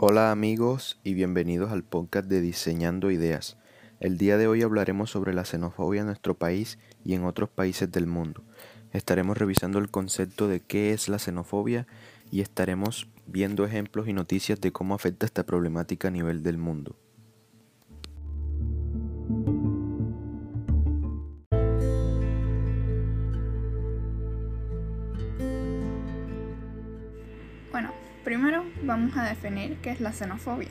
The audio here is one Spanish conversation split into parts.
Hola amigos y bienvenidos al podcast de Diseñando Ideas. El día de hoy hablaremos sobre la xenofobia en nuestro país y en otros países del mundo. Estaremos revisando el concepto de qué es la xenofobia y estaremos viendo ejemplos y noticias de cómo afecta esta problemática a nivel del mundo. Primero vamos a definir qué es la xenofobia.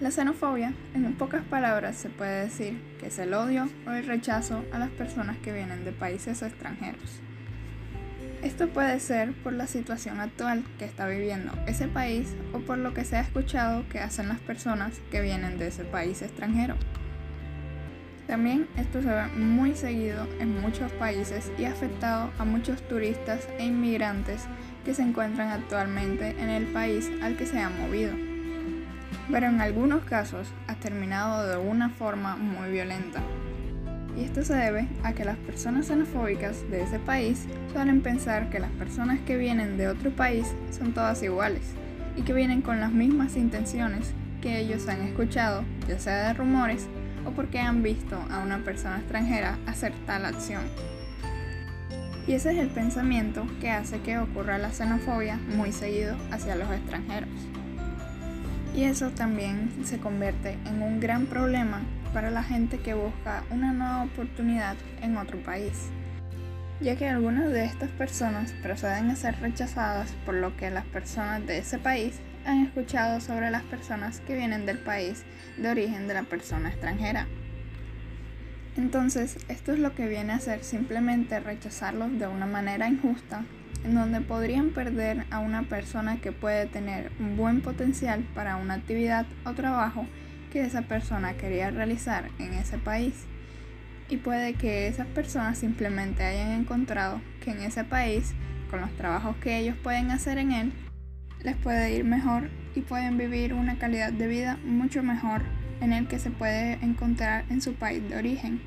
La xenofobia, en pocas palabras, se puede decir que es el odio o el rechazo a las personas que vienen de países extranjeros. Esto puede ser por la situación actual que está viviendo ese país o por lo que se ha escuchado que hacen las personas que vienen de ese país extranjero. También esto se ve muy seguido en muchos países y ha afectado a muchos turistas e inmigrantes que se encuentran actualmente en el país al que se han movido. Pero en algunos casos ha terminado de una forma muy violenta. Y esto se debe a que las personas xenofóbicas de ese país suelen pensar que las personas que vienen de otro país son todas iguales y que vienen con las mismas intenciones que ellos han escuchado, ya sea de rumores o porque han visto a una persona extranjera hacer tal acción. Y ese es el pensamiento que hace que ocurra la xenofobia muy seguido hacia los extranjeros. Y eso también se convierte en un gran problema para la gente que busca una nueva oportunidad en otro país, ya que algunas de estas personas proceden a ser rechazadas por lo que las personas de ese país han escuchado sobre las personas que vienen del país de origen de la persona extranjera. Entonces, esto es lo que viene a ser simplemente rechazarlos de una manera injusta, en donde podrían perder a una persona que puede tener un buen potencial para una actividad o trabajo que esa persona quería realizar en ese país. Y puede que esas personas simplemente hayan encontrado que en ese país, con los trabajos que ellos pueden hacer en él, les puede ir mejor y pueden vivir una calidad de vida mucho mejor en el que se puede encontrar en su país de origen,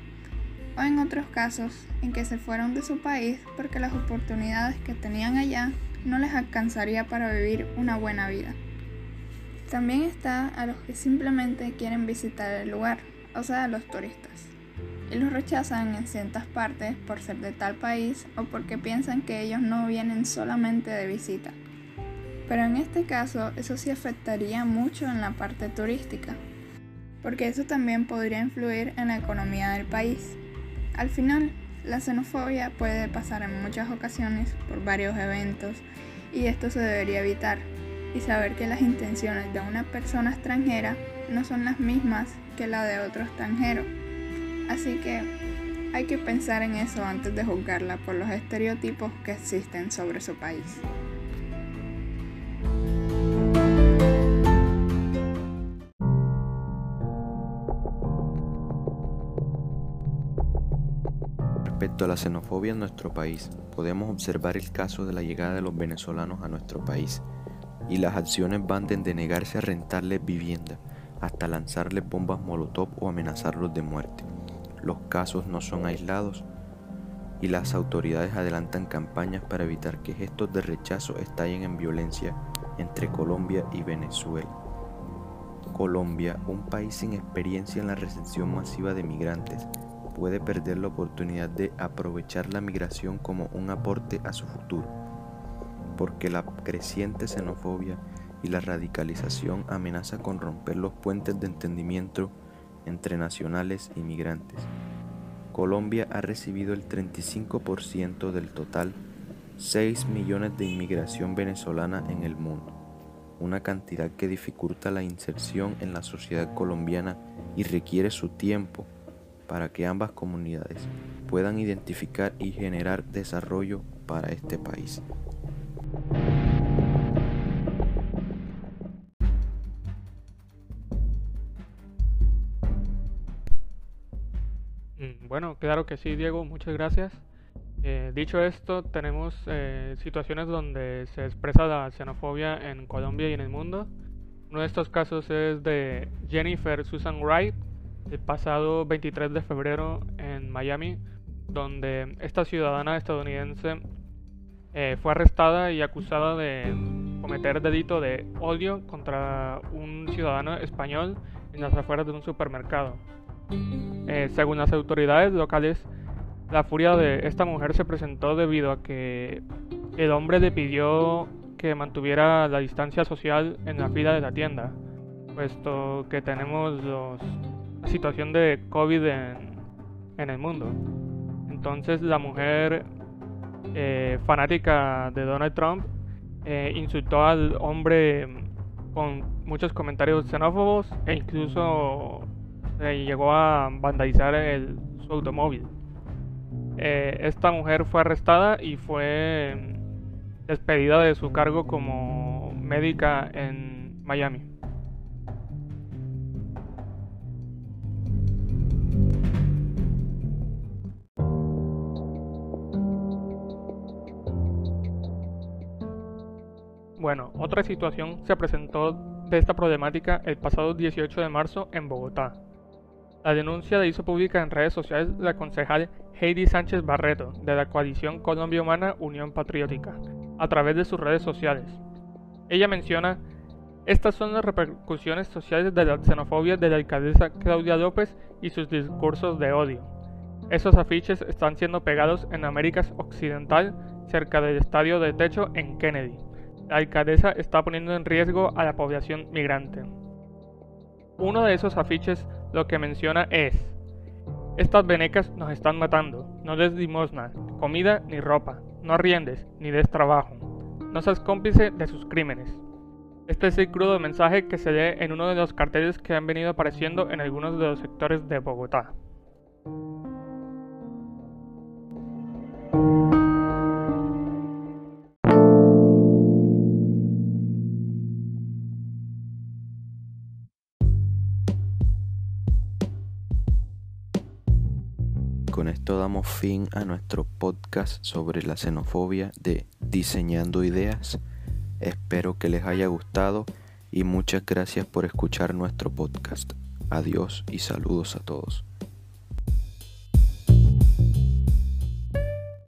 o en otros casos en que se fueron de su país porque las oportunidades que tenían allá no les alcanzaría para vivir una buena vida. También está a los que simplemente quieren visitar el lugar, o sea, los turistas, y los rechazan en ciertas partes por ser de tal país o porque piensan que ellos no vienen solamente de visita. Pero en este caso eso sí afectaría mucho en la parte turística, porque eso también podría influir en la economía del país. Al final, la xenofobia puede pasar en muchas ocasiones por varios eventos y esto se debería evitar y saber que las intenciones de una persona extranjera no son las mismas que la de otro extranjero. Así que hay que pensar en eso antes de juzgarla por los estereotipos que existen sobre su país. Respecto a la xenofobia en nuestro país, podemos observar el caso de la llegada de los venezolanos a nuestro país, y las acciones van desde negarse a rentarles vivienda hasta lanzarles bombas molotov o amenazarlos de muerte. Los casos no son aislados y las autoridades adelantan campañas para evitar que gestos de rechazo estallen en violencia entre Colombia y Venezuela. Colombia, un país sin experiencia en la recepción masiva de migrantes, puede perder la oportunidad de aprovechar la migración como un aporte a su futuro, porque la creciente xenofobia y la radicalización amenaza con romper los puentes de entendimiento entre nacionales y migrantes. Colombia ha recibido el 35% del total 6 millones de inmigración venezolana en el mundo, una cantidad que dificulta la inserción en la sociedad colombiana y requiere su tiempo para que ambas comunidades puedan identificar y generar desarrollo para este país. Mm, bueno, claro que sí, Diego, muchas gracias. Eh, dicho esto, tenemos eh, situaciones donde se expresa la xenofobia en Colombia y en el mundo. Uno de estos casos es de Jennifer Susan Wright, el pasado 23 de febrero en Miami, donde esta ciudadana estadounidense eh, fue arrestada y acusada de cometer delito de odio contra un ciudadano español en las afueras de un supermercado. Eh, según las autoridades locales, la furia de esta mujer se presentó debido a que el hombre le pidió que mantuviera la distancia social en la fila de la tienda, puesto que tenemos la situación de COVID en, el mundo. Entonces la mujer eh, fanática de Donald Trump eh, insultó al hombre con muchos comentarios xenófobos e incluso llegó a vandalizar el, su automóvil. Eh, esta mujer fue arrestada y fue despedida de su cargo como médica en Miami. Bueno, otra situación se presentó de esta problemática el pasado 18 de marzo en Bogotá. La denuncia la hizo pública en redes sociales la concejal Heidi Sánchez Barreto, de la coalición Colombia Humana Unión Patriótica, a través de sus redes sociales. Ella menciona, estas son las repercusiones sociales de la xenofobia de la alcaldesa Claudia López y sus discursos de odio. Esos afiches están siendo pegados en América Occidental, cerca del estadio de techo en Kennedy. La alcaldesa está poniendo en riesgo a la población migrante. Uno de esos afiches lo que menciona es, estas venecas nos están matando, no des limosna, comida ni ropa, no arriendes ni des trabajo, no seas cómplice de sus crímenes. Este es el crudo mensaje que se lee en uno de los carteles que han venido apareciendo en algunos de los sectores de Bogotá. Damos fin a nuestro podcast sobre la xenofobia de Diseñando Ideas. Espero que les haya gustado y muchas gracias por escuchar nuestro podcast. Adiós y saludos a todos.